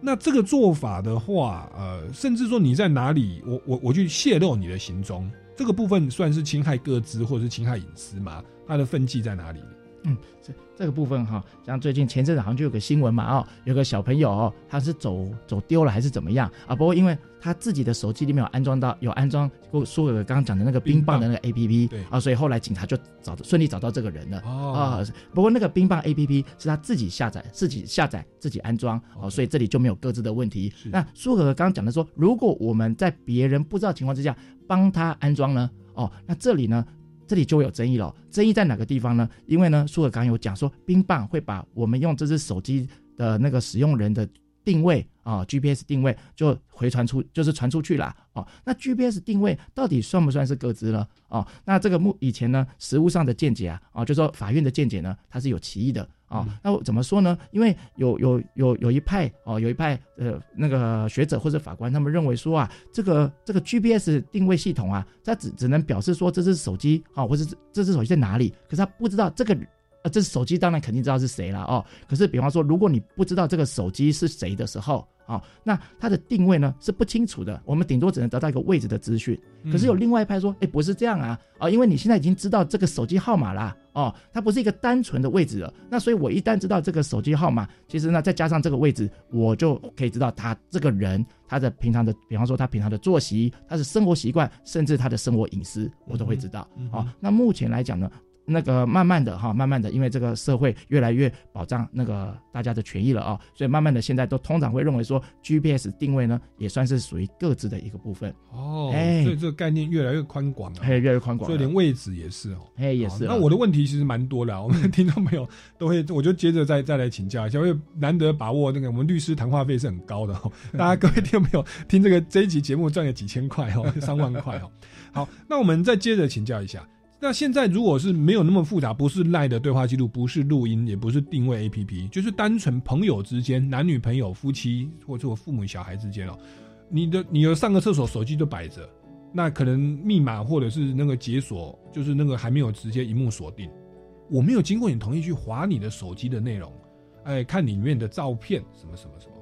那这个做法的话，呃，甚至说你在哪里，我我我去泄露你的行踪，这个部分算是侵害个资或者是侵害隐私吗？它的分际在哪里呢？嗯，这这个部分哈，像最近前阵子好像就有个新闻嘛，哦，有个小朋友哦，他是走走丢了还是怎么样啊？不过因为他自己的手机里面有安装到有安装过苏哥哥刚刚讲的那个冰棒的那个 A P P，对啊，所以后来警察就找顺利找到这个人了。哦啊，不过那个冰棒 A P P 是他自己下载、自己下载、自己安装哦，所以这里就没有各自的问题。那苏哥哥刚刚讲的说，如果我们在别人不知道情况之下帮他安装呢，哦，那这里呢？这里就有争议了。争议在哪个地方呢？因为呢，苏尔刚有讲说，冰棒会把我们用这只手机的那个使用人的定位啊、GPS 定位就回传出，就是传出去啦。哦，那 GPS 定位到底算不算是各自呢？哦，那这个目以前呢，实务上的见解啊，哦，就说法院的见解呢，它是有歧义的。哦，那我怎么说呢？因为有有有有一派哦，有一派呃那个学者或者法官，他们认为说啊，这个这个 GPS 定位系统啊，它只只能表示说这只手机啊、哦，或者这这只手机在哪里，可是他不知道这个呃这手机当然肯定知道是谁了哦。可是比方说，如果你不知道这个手机是谁的时候，啊、哦，那它的定位呢是不清楚的，我们顶多只能得到一个位置的资讯。可是有另外一派说，哎，不是这样啊，啊、哦，因为你现在已经知道这个手机号码啦，哦，它不是一个单纯的位置了。那所以我一旦知道这个手机号码，其实呢再加上这个位置，我就可以知道他这个人他的平常的，比方说他平常的作息、他的生活习惯，甚至他的生活隐私，我都会知道。嗯、哦，那目前来讲呢？那个慢慢的哈，慢慢的，因为这个社会越来越保障那个大家的权益了啊、哦，所以慢慢的现在都通常会认为说 GPS 定位呢也算是属于各自的一个部分。哦，哎，所以这个概念越来越宽广了，哎，越来越宽广，所以连位置也是哦，哎，也是。那我的问题其实蛮多的，我们听众朋友都会，我就接着再再来请教一下，因为难得把握那个我们律师谈话费是很高的哦，大家各位听众朋友听这个这一集节目赚了几千块哦，三万块哦，好，那我们再接着请教一下。那现在如果是没有那么复杂，不是赖的对话记录，不是录音，也不是定位 A P P，就是单纯朋友之间、男女朋友、夫妻或者我父母小孩之间哦，你的你有上个厕所，手机就摆着，那可能密码或者是那个解锁，就是那个还没有直接荧幕锁定，我没有经过你同意去划你的手机的内容，哎，看里面的照片什么什么什么，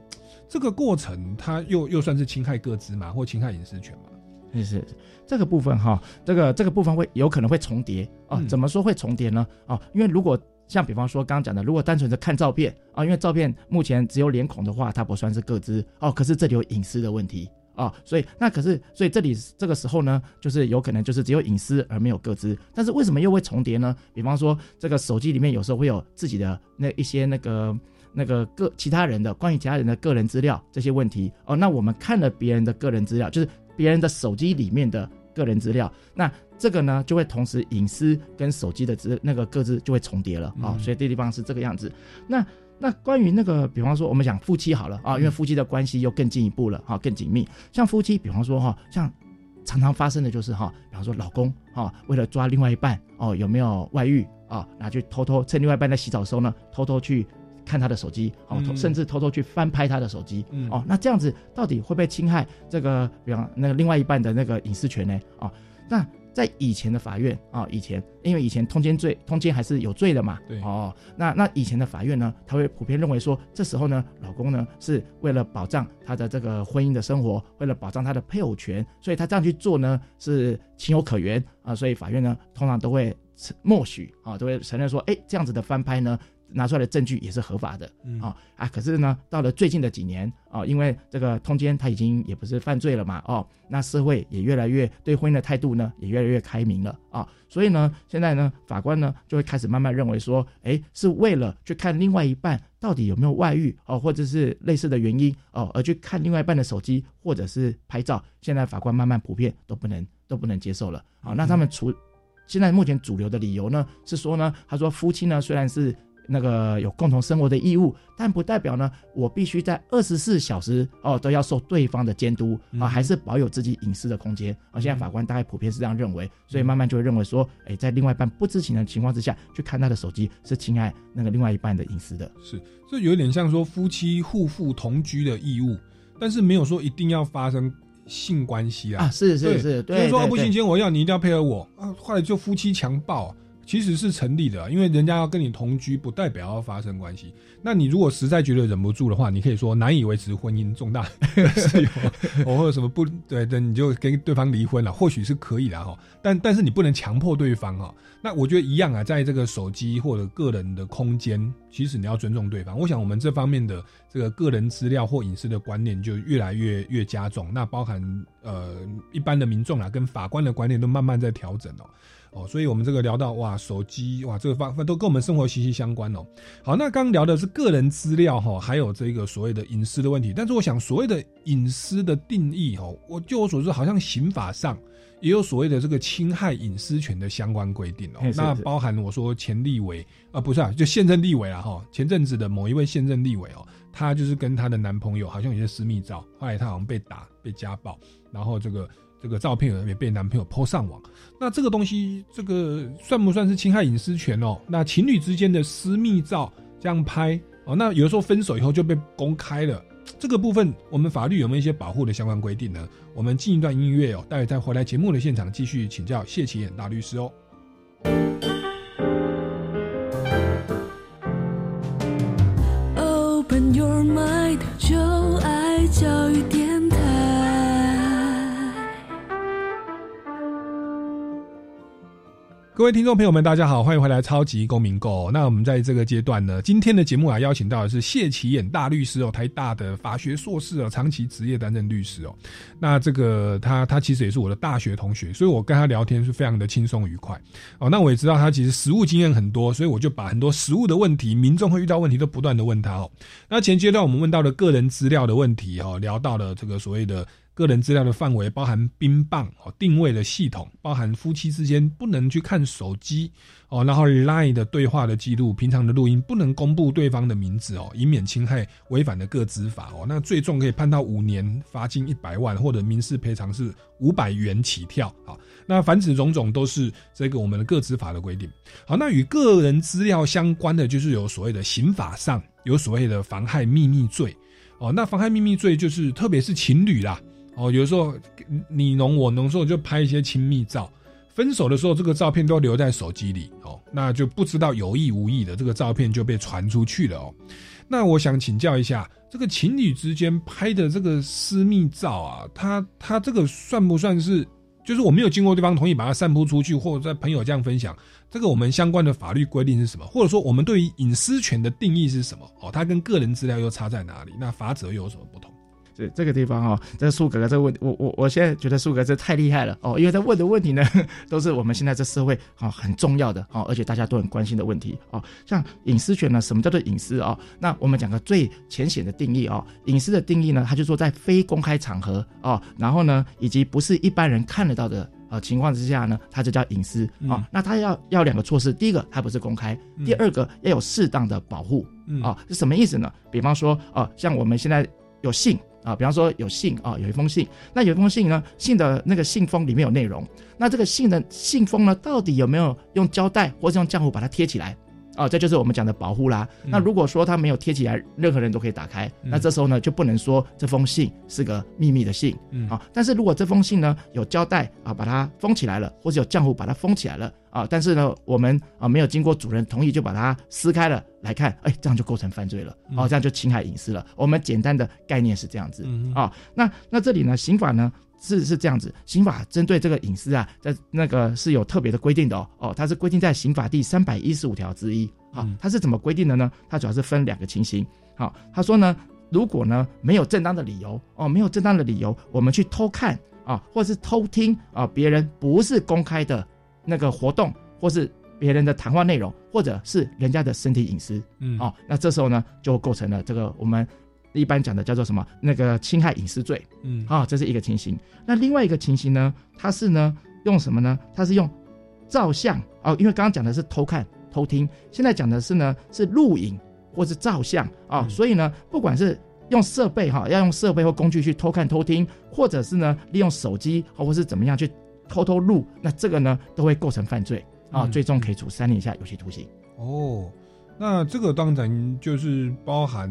这个过程它又又算是侵害各自嘛，或侵害隐私权嘛？是是，这个部分哈，这个这个部分会有可能会重叠啊。嗯怎么说会重叠呢？啊，因为如果像比方说刚刚讲的，如果单纯的看照片啊，因为照片目前只有脸孔的话，它不算是个资哦，可是这里有隐私的问题。啊，所以那可是，所以这里这个时候呢，就是有可能就是只有隐私而没有个资，但是为什么又会重叠呢？比方说，这个手机里面有时候会有自己的那一些那个那个个其他人的关于其他人的个人资料这些问题哦，那我们看了别人的个人资料，就是别人的手机里面的个人资料，那这个呢就会同时隐私跟手机的资那个各自就会重叠了啊、所以这地方是这个样子。那那关于那个，比方说我们讲夫妻好了啊，因为夫妻的关系又更进一步了哈、更紧密。像夫妻，比方说哈，像常常发生的就是哈，比方说老公啊，为了抓另外一半哦有没有外遇啊，拿去偷偷趁另外一半在洗澡的时候呢，偷偷去看他的手机，哦，嗯甚至偷偷去翻拍他的手机，嗯哦，那这样子到底会不会侵害这个，比方那个另外一半的那个隐私权呢？哦，那在以前的法院啊、以前因为以前通奸罪，通奸还是有罪的嘛，对哦，那那以前的法院呢，他会普遍认为说，这时候呢，老公呢是为了保障他的这个婚姻的生活，为了保障他的配偶权，所以他这样去做呢是情有可原啊、所以法院呢通常都会默许啊，都会承认说，哎，这样子的翻拍呢。拿出来的证据也是合法的嗯啊啊！可是呢，到了最近的几年啊，因为这个通奸他已经也不是犯罪了嘛，哦，那社会也越来越对婚姻的态度呢也越来越开明了啊，所以呢，现在呢，法官呢就会开始慢慢认为说，哎，是为了去看另外一半到底有没有外遇哦，或者是类似的原因哦，而去看另外一半的手机或者是拍照，现在法官慢慢普遍都不能都不能接受了啊。那他们除现在目前主流的理由呢是说呢，他说夫妻呢虽然是那个有共同生活的义务，但不代表呢我必须在二十四小时哦都要受对方的监督啊，嗯还是保有自己隐私的空间啊。现在法官大概普遍是这样认为，所以慢慢就会认为说，哎，在另外一半不知情的情况之下去看他的手机是侵害那个另外一半的隐私的。是，这有点像说夫妻互负同居的义务，但是没有说一定要发生性关系啊。啊是是是对就是说不行，今天我要你一定要配合我啊，后来就夫妻强暴。其实是成立的，因为人家要跟你同居，不代表要发生关系。那你如果实在觉得忍不住的话，你可以说难以维持婚姻重大是有，哦 或者什么不对的，你就跟对方离婚了，或许是可以的哈。但但是你不能强迫对方哈。那我觉得一样啊，在这个手机或者个人的空间，其实你要尊重对方。我想我们这方面的这个个人资料或隐私的观念就越来越越加重。那包含呃一般的民众啊，跟法官的观念都慢慢在调整哦。哦，所以我们这个聊到哇，手机哇，这个方都跟我们生活息息相关哦。好，那刚刚聊的是个人资料哈、还有这个所谓的隐私的问题。但是我想，所谓的隐私的定义哦、我就我所知，好像刑法上也有所谓的这个侵害隐私权的相关规定哦那包含我说前立委啊，不是啊，就现任立委啊哈。前阵子的某一位现任立委哦，她就是跟她的男朋友好像有些私密照，后来她好像被打、被家暴，然后这个。这个照片也被男朋友 po 上网，那这个东西，这个算不算是侵害隐私权哦？那情侣之间的私密照这样拍哦，那有的时候分手以后就被公开了，这个部分我们法律有没有一些保护的相关规定呢？我们进一段音乐哦，待会再回来节目的现场继续请教谢启衍大律师哦。各位听众朋友们，大家好，欢迎回来《超级公民购》。那我们在这个阶段呢，今天的节目啊，邀请到的是谢启衍大律师哦，台大的法学硕士哦，长期职业担任律师哦。那这个他他其实也是我的大学同学，所以我跟他聊天是非常的轻松愉快哦。那我也知道他其实实务经验很多，所以我就把很多实务的问题、民众会遇到问题都不断的问他哦。那前阶段我们问到了个人资料的问题哦，聊到了这个所谓的。个人资料的范围包含冰棒哦，定位的系统，包含夫妻之间不能去看手机哦，然后 Line 的对话的记录，平常的录音不能公布对方的名字哦，以免侵害违反的个资法哦。那最重可以判到五年，罚金一百万，或者民事赔偿是五百元起跳啊。那凡此种种都是这个我们的个资法的规定。好，那与个人资料相关的就是有所谓的刑法上有所谓的妨害秘密罪哦。那妨害秘密罪就是特别是情侣啦。哦，有时候你侬我侬，时候就拍一些亲密照，分手的时候这个照片都留在手机里哦，那就不知道有意无意的这个照片就被传出去了哦。那我想请教一下，这个情侣之间拍的这个私密照啊，他他这个算不算是？就是我没有经过对方同意把它散布出去，或者在朋友这样分享，这个我们相关的法律规定是什么？或者说我们对于隐私权的定义是什么？哦，它跟个人资料又差在哪里？那法则又有什么不同？是这个地方哦，这个苏哥哥这个问题，我我我现在觉得苏格这太厉害了哦，因为他问的问题呢，都是我们现在这社会啊很重要的哦，而且大家都很关心的问题哦。像隐私权呢，什么叫做隐私啊？那我们讲个最浅显的定义哦，隐私的定义呢，它就说在非公开场合哦，然后呢，以及不是一般人看得到的呃情况之下呢，它就叫隐私啊。那它要要两个措施，第一个它不是公开，第二个要有适当的保护啊。是什么意思呢？比方说啊，像我们现在有信。啊，比方说有信啊，有一封信，那有一封信呢，信的那个信封里面有内容，那这个信的信封呢，到底有没有用胶带或者用浆糊把它贴起来？啊，这就是我们讲的保护啦。那如果说它没有贴起来，任何人都可以打开，那这时候呢就不能说这封信是个秘密的信。啊，但是如果这封信呢有胶带啊把它封起来了，或者有浆糊把它封起来了。啊，但是呢，我们啊没有经过主人同意就把它撕开了来看，哎，这样就构成犯罪了，哦，这样就侵害隐私了。我们简单的概念是这样子啊。那那这里呢，刑法呢是是这样子，刑法针对这个隐私啊，在那个是有特别的规定的哦，哦，它是规定在刑法第三百一十五条之一。好，它是怎么规定的呢？它主要是分两个情形。好，他说呢，如果呢没有正当的理由哦，没有正当的理由，我们去偷看啊，或是偷听啊，别人不是公开的。那个活动，或是别人的谈话内容，或者是人家的身体隐私，嗯，哦，那这时候呢，就构成了这个我们一般讲的叫做什么？那个侵害隐私罪，嗯，啊，这是一个情形。那另外一个情形呢，它是呢用什么呢？它是用照相哦，因为刚刚讲的是偷看、偷听，现在讲的是呢是录影或是照相啊，所以呢，不管是用设备哈，要用设备或工具去偷看、偷听，或者是呢利用手机或是怎么样去。偷偷录，那这个呢都会构成犯罪啊，最终可以处三年以下有期徒刑。哦，那这个当然就是包含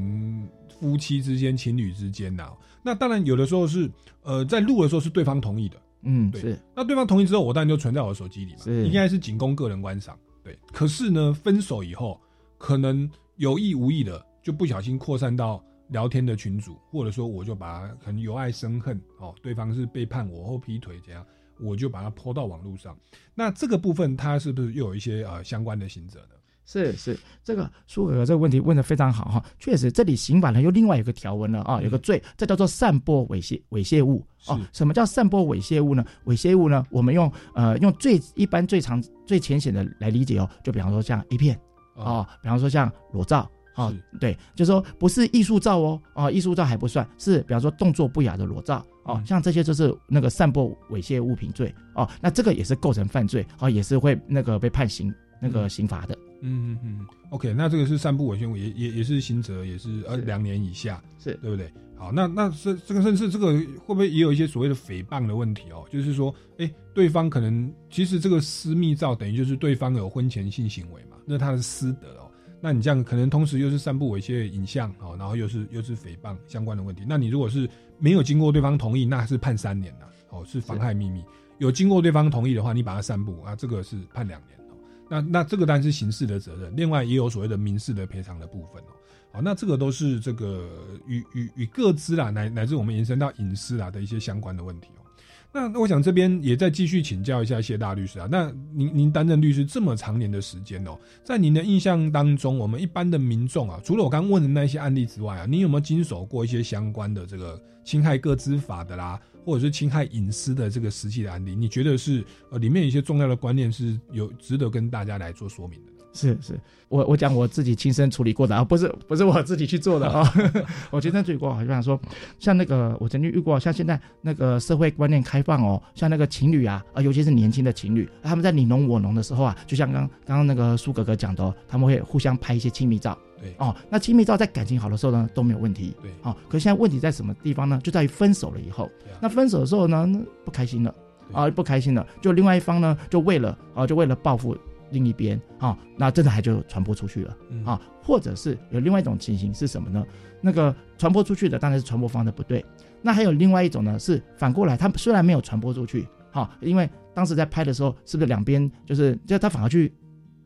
夫妻之间、情侣之间呐。那当然有的时候是，呃，在录的时候是对方同意的，嗯，对。那对方同意之后，我当然就存在我的手机里嘛，应该是仅供个人观赏。对。可是呢，分手以后，可能有意无意的就不小心扩散到聊天的群组，或者说我就把它可能由爱生恨哦，对方是背叛我或劈腿这样。我就把它泼到网络上，那这个部分它是不是又有一些呃相关的行者呢？是是，这个苏哥哥这个问题问的非常好哈，确实这里刑法呢又另外有个条文了啊，有个罪，这叫做散播猥亵猥亵物哦。什么叫散播猥亵物呢？猥亵物呢，我们用呃用最一般最常最浅显的来理解哦，就比方说像 A 片哦，比方说像裸照。哦，对，就是说不是艺术照哦，啊，艺术照还不算，是比方说动作不雅的裸照哦，像这些就是那个散播猥亵物品罪哦，那这个也是构成犯罪哦，也是会那个被判刑那个刑罚的。嗯嗯嗯，OK，那这个是散布猥亵物，也也也是刑责，也是呃两年以下，是对不对？好，那那这这个甚至这个会不会也有一些所谓的诽谤的问题哦？就是说，哎，对方可能其实这个私密照等于就是对方有婚前性行为嘛，那他的私德哦。那你这样可能同时又是散布猥亵影像，哦，然后又是又是诽谤相关的问题。那你如果是没有经过对方同意，那是判三年的，哦，是妨害秘密。有经过对方同意的话，你把它散布啊，这个是判两年哦。那那这个当然是刑事的责任，另外也有所谓的民事的赔偿的部分哦。好，那这个都是这个与与与各自啦，乃乃至我们延伸到隐私啦的一些相关的问题。那我想这边也再继续请教一下谢大律师啊。那您您担任律师这么长年的时间哦，在您的印象当中，我们一般的民众啊，除了我刚问的那些案例之外啊，您有没有经手过一些相关的这个侵害个资法的啦，或者是侵害隐私的这个实际的案例？你觉得是呃里面一些重要的观念是有值得跟大家来做说明的？是是，我我讲我自己亲身处理过的啊，不是不是我自己去做的啊，我亲身处理过。好像说，像那个我曾经遇过，像现在那个社会观念开放哦，像那个情侣啊，啊，尤其是年轻的情侣，他们在你侬我侬的时候啊，就像刚刚刚那个苏哥哥讲的，他们会互相拍一些亲密照。对哦，那亲密照在感情好的时候呢都没有问题。对，哦，可是现在问题在什么地方呢？就在于分手了以后，那分手的时候呢，不开心了啊，不开心了，就另外一方呢，就为了啊，就为了报复。另一边啊，那真的还就传播出去了啊，或者是有另外一种情形是什么呢？那个传播出去的当然是传播方的不对，那还有另外一种呢，是反过来，他虽然没有传播出去，哈，因为当时在拍的时候，是不是两边就是就他反而去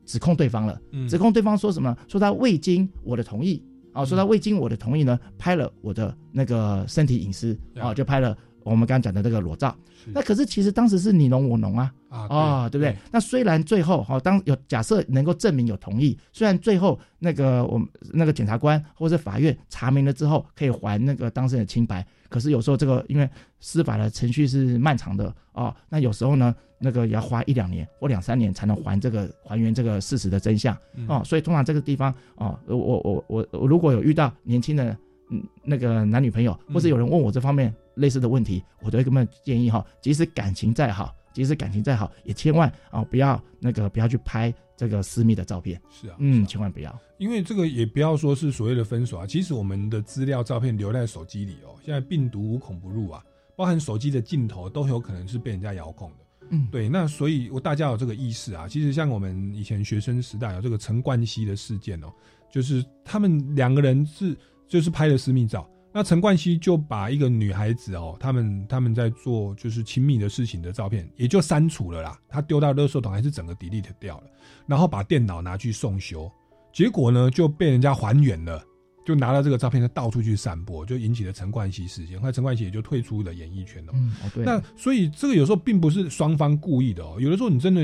指控对方了？指控对方说什么？说他未经我的同意啊，说他未经我的同意呢，拍了我的那个身体隐私啊，就拍了我们刚刚讲的那个裸照。那可是其实当时是你侬我侬啊，啊，对不对？那虽然最后哈，当有假设能够证明有同意，虽然最后那个我们那个检察官或者法院查明了之后，可以还那个当事人清白，可是有时候这个因为司法的程序是漫长的哦，那有时候呢，那个也要花一两年或两三年才能还这个还原这个事实的真相哦，所以通常这个地方哦，我我我我如果有遇到年轻的嗯那个男女朋友，或者有人问我这方面。类似的问题，我都会跟他们建议哈，即使感情再好，即使感情再好，也千万啊不要那个不要去拍这个私密的照片。是啊，嗯，千万不要，因为这个也不要说是所谓的分手啊，其实我们的资料照片留在手机里哦，现在病毒无孔不入啊，包含手机的镜头都有可能是被人家遥控的。嗯，对，那所以我大家有这个意识啊，其实像我们以前学生时代有这个陈冠希的事件哦，就是他们两个人是就是拍了私密照。那陈冠希就把一个女孩子哦，他们他们在做就是亲密的事情的照片，也就删除了啦。他丢到垃圾桶还是整个 delete 掉了，然后把电脑拿去送修，结果呢就被人家还原了，就拿了这个照片，就到处去散播，就引起了陈冠希事件。后来陈冠希也就退出了演艺圈了。嗯，哦对。那所以这个有时候并不是双方故意的哦，有的时候你真的，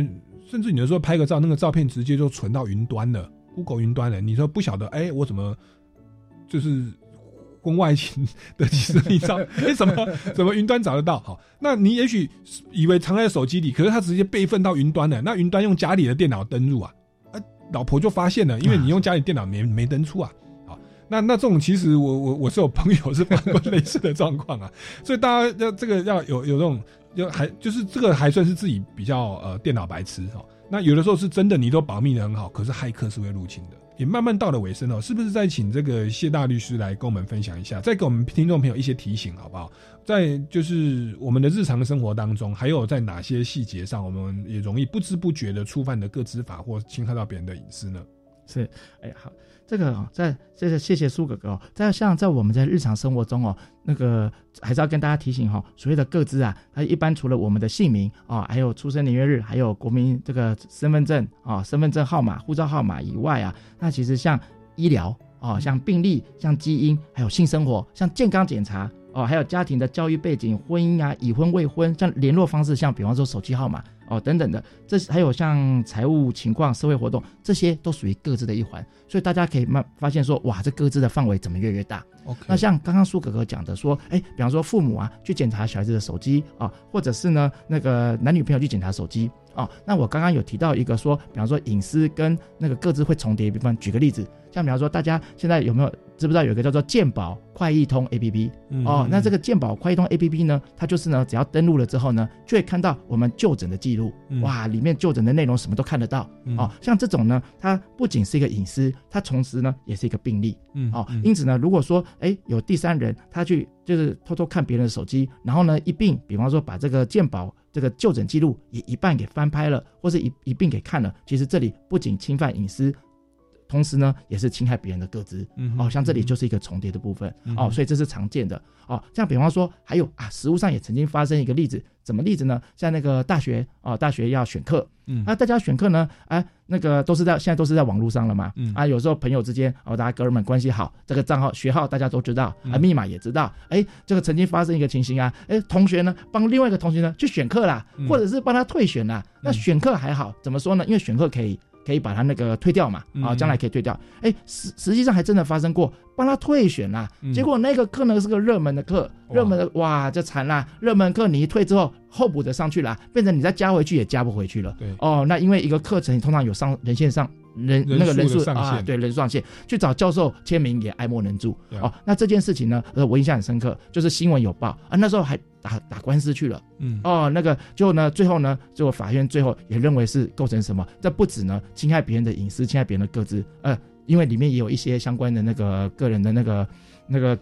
甚至你的时候拍个照，那个照片直接就存到云端了，Google 云端了，你说不晓得，哎，我怎么就是。婚外情的私密照，哎，怎么怎么云端找得到？好，那你也许以为藏在手机里，可是他直接备份到云端了。那云端用家里的电脑登录啊，啊，老婆就发现了，因为你用家里电脑没没登出啊。好，那那这种其实我我我是有朋友是发生过类似的状况啊，所以大家要这个要有有这种，要还就是这个还算是自己比较呃电脑白痴哈。那有的时候是真的，你都保密的很好，可是骇客是会入侵的。也慢慢到了尾声了，是不是再请这个谢大律师来跟我们分享一下，再给我们听众朋友一些提醒，好不好？在就是我们的日常生活当中，还有在哪些细节上，我们也容易不知不觉的触犯的个知法或侵害到别人的隐私呢？是，哎呀，好。这个在这个谢谢苏哥哥哦，在像在我们在日常生活中哦，那个还是要跟大家提醒哈，所谓的个资啊，它一般除了我们的姓名啊，还有出生年月日，还有国民这个身份证啊、身份证号码、护照号码以外啊，那其实像医疗啊、像病历、像基因，还有性生活、像健康检查哦，还有家庭的教育背景、婚姻啊、已婚未婚，像联络方式，像比方说手机号码。哦，等等的，这还有像财务情况、社会活动，这些都属于各自的一环，所以大家可以慢发现说，哇，这各自的范围怎么越越大？OK，那像刚刚苏哥哥讲的说，哎，比方说父母啊去检查小孩子的手机啊，或者是呢那个男女朋友去检查手机啊，那我刚刚有提到一个说，比方说隐私跟那个各自会重叠，比方举个例子。像比方说，大家现在有没有知不知道有一个叫做健保快易通 A P P？哦，那这个健保快易通 A P P 呢，它就是呢，只要登录了之后呢，就会看到我们就诊的记录，哇，里面就诊的内容什么都看得到。哦，像这种呢，它不仅是一个隐私，它同时呢也是一个病例。嗯，哦，因此呢，如果说哎有第三人他去就是偷偷看别人的手机，然后呢一并，比方说把这个健保这个就诊记录也一半给翻拍了，或是一一并给看了，其实这里不仅侵犯隐私。同时呢，也是侵害别人的个资，哦，像这里就是一个重叠的部分，哦，所以这是常见的，哦，像比方说还有啊，实物上也曾经发生一个例子，什么例子呢？像那个大学，哦，大学要选课，嗯，那大家选课呢，哎，那个都是在现在都是在网络上了嘛，嗯，啊，有时候朋友之间，哦，大家哥们关系好，这个账号学号大家都知道，啊，密码也知道，哎，这个曾经发生一个情形啊，哎，同学呢帮另外一个同学呢去选课啦，或者是帮他退选啦，那选课还好，怎么说呢？因为选课可以。可以把他那个退掉嘛？啊，将来可以退掉。哎，实实际上还真的发生过，帮他退选啦。结果那个课呢是个热门的课，热门的哇，这惨啦！热门课你一退之后，候补的上去了，变成你再加回去也加不回去了。对哦，那因为一个课程通常有上人线上人那个人数啊，对人数上限，去找教授签名也爱莫能助。哦，那这件事情呢，呃，我印象很深刻，就是新闻有报啊，那时候还。打打官司去了，嗯哦，那个就呢，最后呢，最后法院最后也认为是构成什么？这不止呢，侵害别人的隐私，侵害别人的个资，呃，因为里面也有一些相关的那个个人的那个那个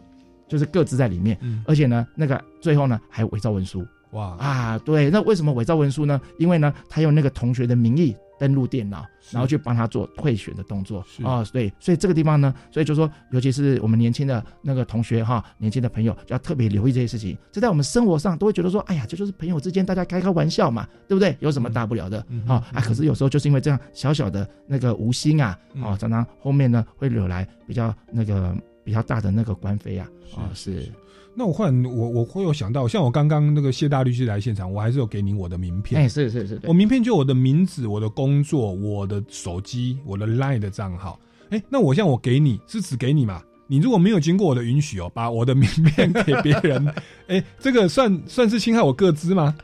就是个资在里面，嗯，而且呢，那个最后呢还伪造文书，哇啊，对，那为什么伪造文书呢？因为呢，他用那个同学的名义登录电脑，然后去帮他做退选的动作啊哦，对，所以这个地方呢，所以就说，尤其是我们年轻的那个同学哈，年轻的朋友就要特别留意这些事情。这在我们生活上都会觉得说，哎呀，这就是朋友之间大家开开玩笑嘛，对不对？有什么大不了的嗯啊、啊？可是有时候就是因为这样小小的那个无心啊，哦，常常后面呢会惹来比较那个比较大的那个官非啊，啊是。那我忽然我我会有想到，像我刚刚那个谢大律师来现场，我还是有给你我的名片。哎，是是是，我名片就我的名字、我的工作、我的手机、我的 LINE 的账号。哎，那我像我给你是只给你嘛？你如果没有经过我的允许哦，把我的名片给别人，哎，这个算算是侵害我个资吗？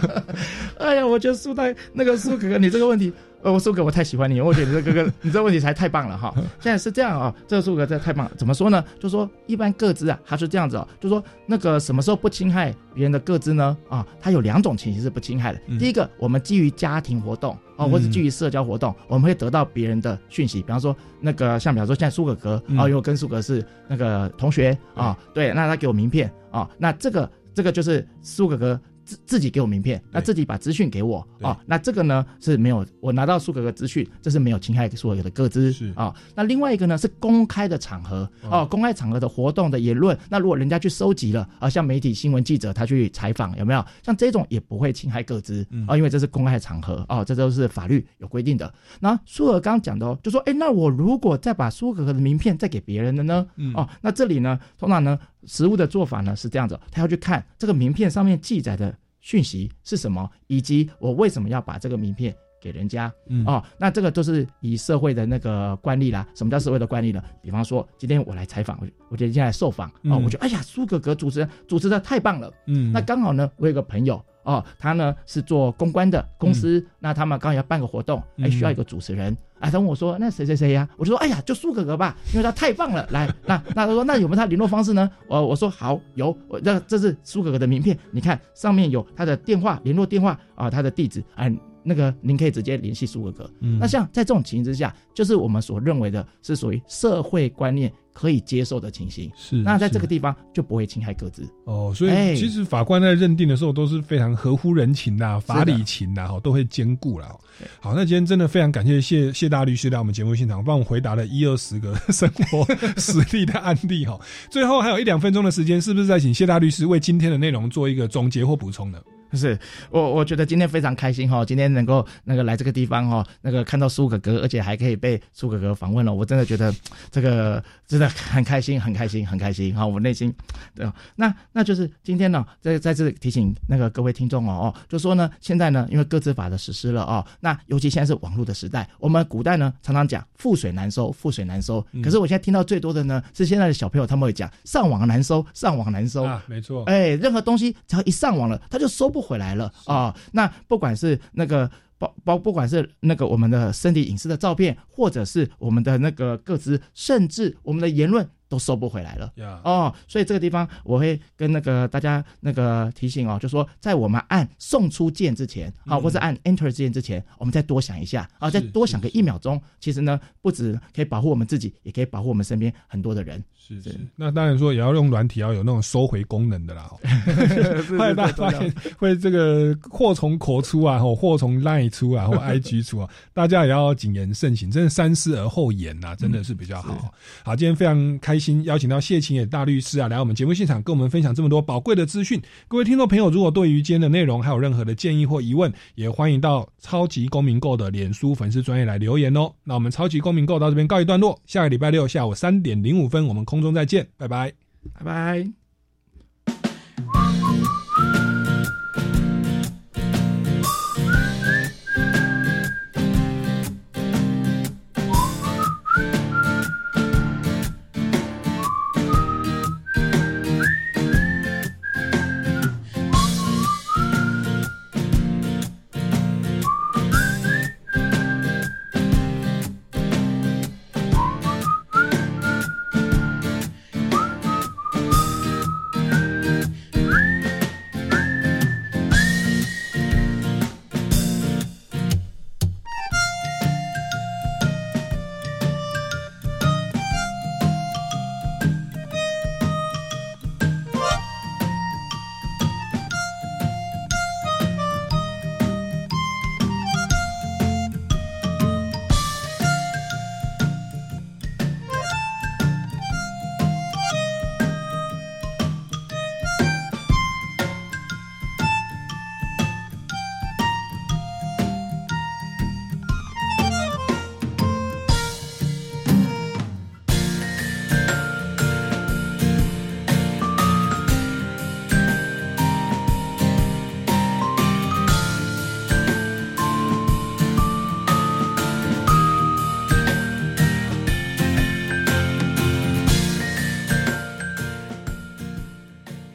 哎呀，我觉得苏太那个苏哥哥，你这个问题，呃，我苏哥我太喜欢你，我觉得你这个哥哥，你这个问题才太棒了哈。现在是这样啊、这个苏哥真的太棒了。怎么说呢？就说一般个资啊，它是这样子哦，就说那个什么时候不侵害别人的个资呢？啊，它有两种情形是不侵害的。第一个，我们基于家庭活动哦，或者基于社交活动，我们会得到别人的讯息，比方说那个像比方说现在苏哥哥嗯啊，因为我跟苏格是那个同学啊，对，那他给我名片啊，那这个这个就是苏哥哥自自己给我名片，那自己把资讯给我啊，那这个呢是没有我拿到苏格格资讯，这是没有侵害苏格格的个资是啊。那另外一个呢是公开的场合哦，公开场合的活动的言论，那如果人家去收集了啊，像媒体新闻记者他去采访有没有？像这种也不会侵害个资啊，因为这是公开场合哦，这都是法律有规定的。那苏尔刚刚讲的哦，就说哎，那我如果再把苏格格的名片再给别人的呢？嗯哦，那这里呢，通常呢，实物的做法呢是这样子，他要去看这个名片上面记载的讯息是什么，以及我为什么要把这个名片给人家。嗯哦，那这个都是以社会的那个惯例啦。什么叫社会的惯例呢？比方说，今天我来采访，我我今天来受访啊，嗯我觉得哎呀，苏格格主持人主持的太棒了。嗯那刚好呢，我有个朋友哦，他呢是做公关的公司，那他们刚好要办个活动，哎，嗯需要一个主持人。哎，他问我说：“那谁谁谁呀？”我就说：“哎呀，就苏哥哥吧，因为他太棒了。来，那那他说那有没有他联络方式呢？我我说好，有，我那这是苏哥哥的名片，你看上面有他的电话联络电话啊，他的地址，哎，那个您可以直接联系苏哥哥。嗯那像在这种情形之下，就是我们所认为的是属于社会观念可以接受的情形。是那在这个地方就不会侵害各自。哦，所哎以其实法官在认定的时候都是非常合乎人情的、法理情的，哈，都会兼顾了。好，那今天真的非常感谢谢谢大律师来我们节目现场，帮我们回答了一二十个 生活实例的案例哈。最后还有一两分钟的时间，是不是再请谢大律师为今天的内容做一个总结或补充呢？是我我觉得今天非常开心哈，今天能够那个来这个地方哈，那个看到苏哥哥，而且还可以被苏哥哥访问了，我真的觉得 这个真的很开心，很开心，很开心哈，我内心对啊，那那就是今天呢，在在这里提醒那个各位听众哦哦，就说呢，现在呢，因为各自法的实施了哦，那尤其现在是网络的时代，我们古代呢常常讲覆水难收，覆水难收，嗯。可是我现在听到最多的呢是现在的小朋友他们会讲上网难收，上网难收。啊，没错，哎，任何东西只要一上网了，他就收不回来了啊、那不管是那个包包，不管是那个我们的身体隐私的照片，或者是我们的那个个资，甚至我们的言论。都收不回来了呀哦，所以这个地方我会跟那个大家那个提醒哦，就说在我们按送出键之前啊，嗯或者按 Enter 键之前，我们再多想一下啊，再多想个一秒钟。其实呢，不止可以保护我们自己，也可以保护我们身边很多的人。是是，那当然说也要用软体，要有那种收回功能的啦。是后来大家发现会这个祸从口出啊，或祸从 Line 出啊，或 IG 出啊，大家也要谨言慎行，真的三思而后言呐、真的是比较好。好，今天非常开心邀请到谢晴野大律师啊来我们节目现场，跟我们分享这么多宝贵的资讯。各位听众朋友，如果对于今天的内容还有任何的建议或疑问，也欢迎到超级公民购的脸书粉丝专业来留言哦。那我们超级公民购到这边告一段落，下个礼拜六下午三点零五分，我们空中再见，拜拜，拜拜。